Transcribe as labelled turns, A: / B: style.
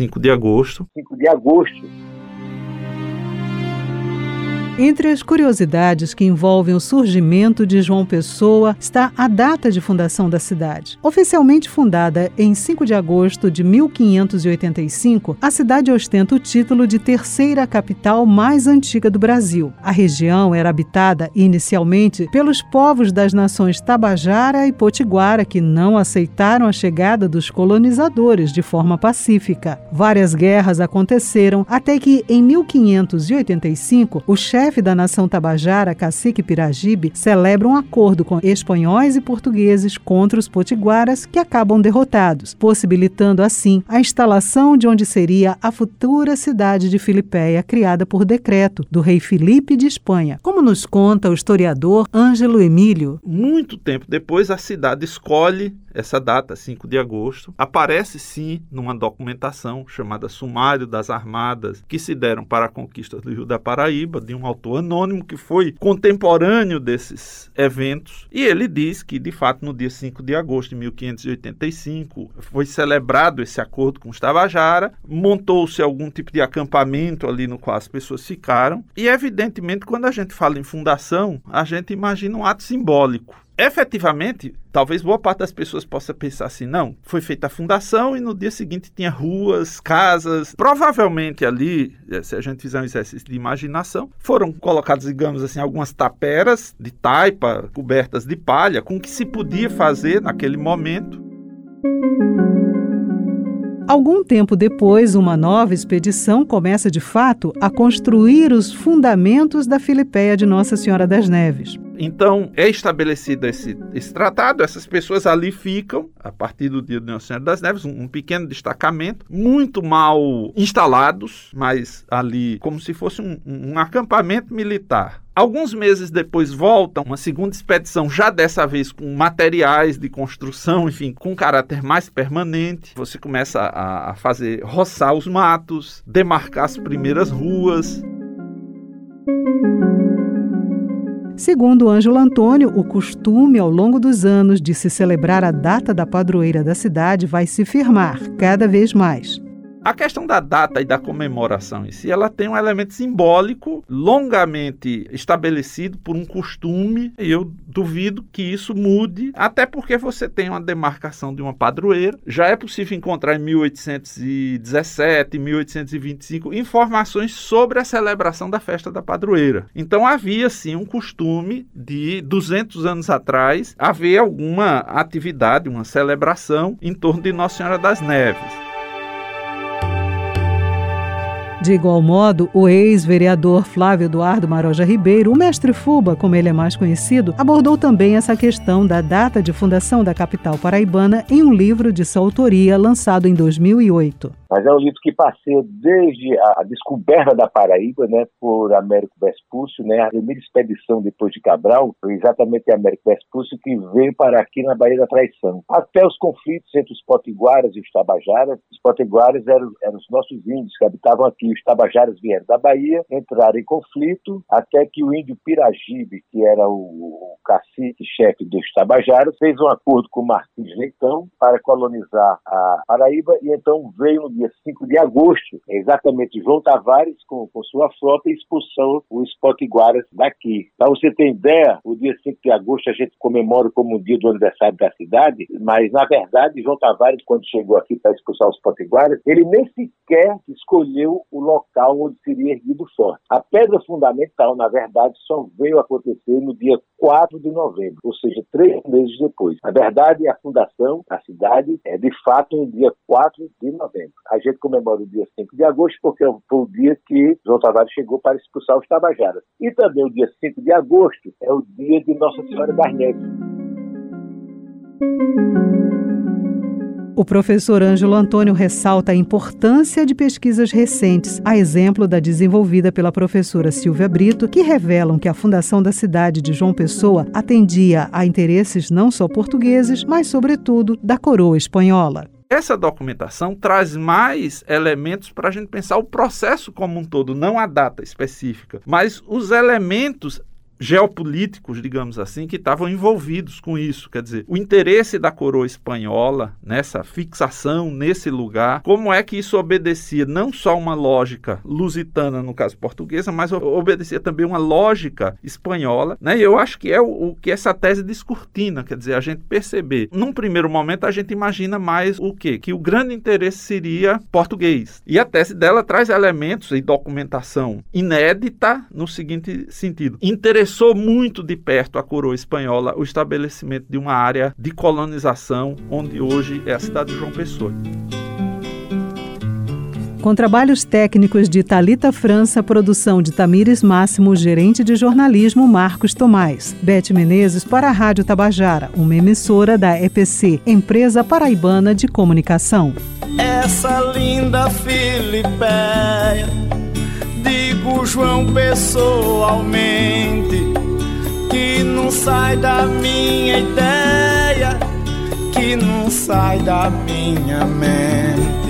A: 5 de agosto.
B: 5 de agosto
C: entre as curiosidades que envolvem o surgimento de João Pessoa está a data de fundação da cidade. Oficialmente fundada em 5 de agosto de 1585, a cidade ostenta o título de terceira capital mais antiga do Brasil. A região era habitada inicialmente pelos povos das nações Tabajara e Potiguara, que não aceitaram a chegada dos colonizadores de forma pacífica. Várias guerras aconteceram até que, em 1585, o chefe chefe da nação tabajara, cacique Piragibe, celebra um acordo com espanhóis e portugueses contra os potiguaras, que acabam derrotados, possibilitando assim a instalação de onde seria a futura cidade de Filipéia, criada por decreto do rei Filipe de Espanha. Como nos conta o historiador Ângelo Emílio.
A: Muito tempo depois, a cidade escolhe essa data, 5 de agosto, aparece sim numa documentação chamada Sumário das Armadas que se deram para a conquista do Rio da Paraíba, de um autor anônimo que foi contemporâneo desses eventos. E ele diz que, de fato, no dia 5 de agosto de 1585, foi celebrado esse acordo com os Tabajara, montou-se algum tipo de acampamento ali no qual as pessoas ficaram. E, evidentemente, quando a gente fala em fundação, a gente imagina um ato simbólico efetivamente, talvez boa parte das pessoas possa pensar assim, não, foi feita a fundação e no dia seguinte tinha ruas, casas. Provavelmente ali, eh, se a gente fizer um exercício de imaginação, foram colocadas, digamos assim, algumas taperas de taipa cobertas de palha com o que se podia fazer naquele momento.
C: Algum tempo depois, uma nova expedição começa de fato a construir os fundamentos da Filipéia de Nossa Senhora das Neves.
A: Então, é estabelecido esse, esse tratado, essas pessoas ali ficam, a partir do dia de Nossa Senhora das Neves, um, um pequeno destacamento, muito mal instalados, mas ali como se fosse um, um acampamento militar. Alguns meses depois voltam uma segunda expedição, já dessa vez com materiais de construção, enfim, com caráter mais permanente. Você começa a, a fazer roçar os matos, demarcar as primeiras ruas.
C: Segundo Ângelo Antônio, o costume ao longo dos anos de se celebrar a data da padroeira da cidade vai se firmar cada vez mais.
A: A questão da data e da comemoração em si, ela tem um elemento simbólico longamente estabelecido por um costume, e eu duvido que isso mude, até porque você tem uma demarcação de uma padroeira. Já é possível encontrar em 1817, 1825 informações sobre a celebração da festa da padroeira. Então havia sim um costume de 200 anos atrás haver alguma atividade, uma celebração em torno de Nossa Senhora das Neves.
C: De igual modo, o ex-vereador Flávio Eduardo Maroja Ribeiro, o mestre Fuba, como ele é mais conhecido, abordou também essa questão da data de fundação da capital paraibana em um livro de sua autoria lançado em 2008.
B: Mas é um livro que passeia desde a, descoberta da Paraíba, né, por Américo Vespúcio, né, a primeira expedição depois de Cabral foi exatamente Américo Vespúcio que veio para aqui na Baía da Traição. Até os conflitos entre os potiguaras e os tabajaras, os potiguaras eram, eram os nossos índios que habitavam aqui, os tabajaras vieram da Bahia, entraram em conflito, até que o índio Piragibe, que era o, o cacique-chefe dos tabajaras, fez um acordo com Martins Leitão para colonizar a Paraíba e então veio no dia 5 de agosto, exatamente João Tavares com, com sua frota e expulsou os potiguaras daqui. Para você ter ideia, o dia 5 de agosto a gente comemora como o dia do aniversário da cidade, mas na verdade João Tavares, quando chegou aqui para expulsar os potiguaras, ele nem sequer escolheu o local onde seria erguido o forte. A pedra fundamental, na verdade, só veio acontecer no dia 4 de novembro, ou seja, três meses depois. Na verdade, a fundação da cidade é de fato no dia 4 de novembro a gente comemora o dia 5 de agosto porque foi o dia que João Tavares chegou para expulsar os tabajaras. E também o dia 5 de agosto é o dia de Nossa Senhora das Neves.
C: O professor Ângelo Antônio ressalta a importância de pesquisas recentes, a exemplo da desenvolvida pela professora Silvia Brito, que revelam que a fundação da cidade de João Pessoa atendia a interesses não só portugueses, mas, sobretudo, da coroa espanhola.
A: Essa documentação traz mais elementos para a gente pensar o processo como um todo, não a data específica, mas os elementos geopolíticos, digamos assim, que estavam envolvidos com isso. Quer dizer, o interesse da coroa espanhola nessa fixação nesse lugar, como é que isso obedecia não só uma lógica lusitana, no caso portuguesa, mas obedecia também uma lógica espanhola, né? E eu acho que é o, o que essa tese descortina, quer dizer, a gente perceber. Num primeiro momento a gente imagina mais o quê? Que o grande interesse seria português. E a tese dela traz elementos e documentação inédita no seguinte sentido: interessou muito de perto a coroa espanhola o estabelecimento de uma área de colonização onde hoje é a cidade de João Pessoa.
C: Com trabalhos técnicos de Talita França, produção de Tamires Máximo, gerente de jornalismo Marcos Tomás. Bete Menezes para a Rádio Tabajara, uma emissora da EPC, Empresa Paraibana de Comunicação.
D: Essa linda Filipeia, digo João pessoalmente, que não sai da minha ideia, que não sai da minha mente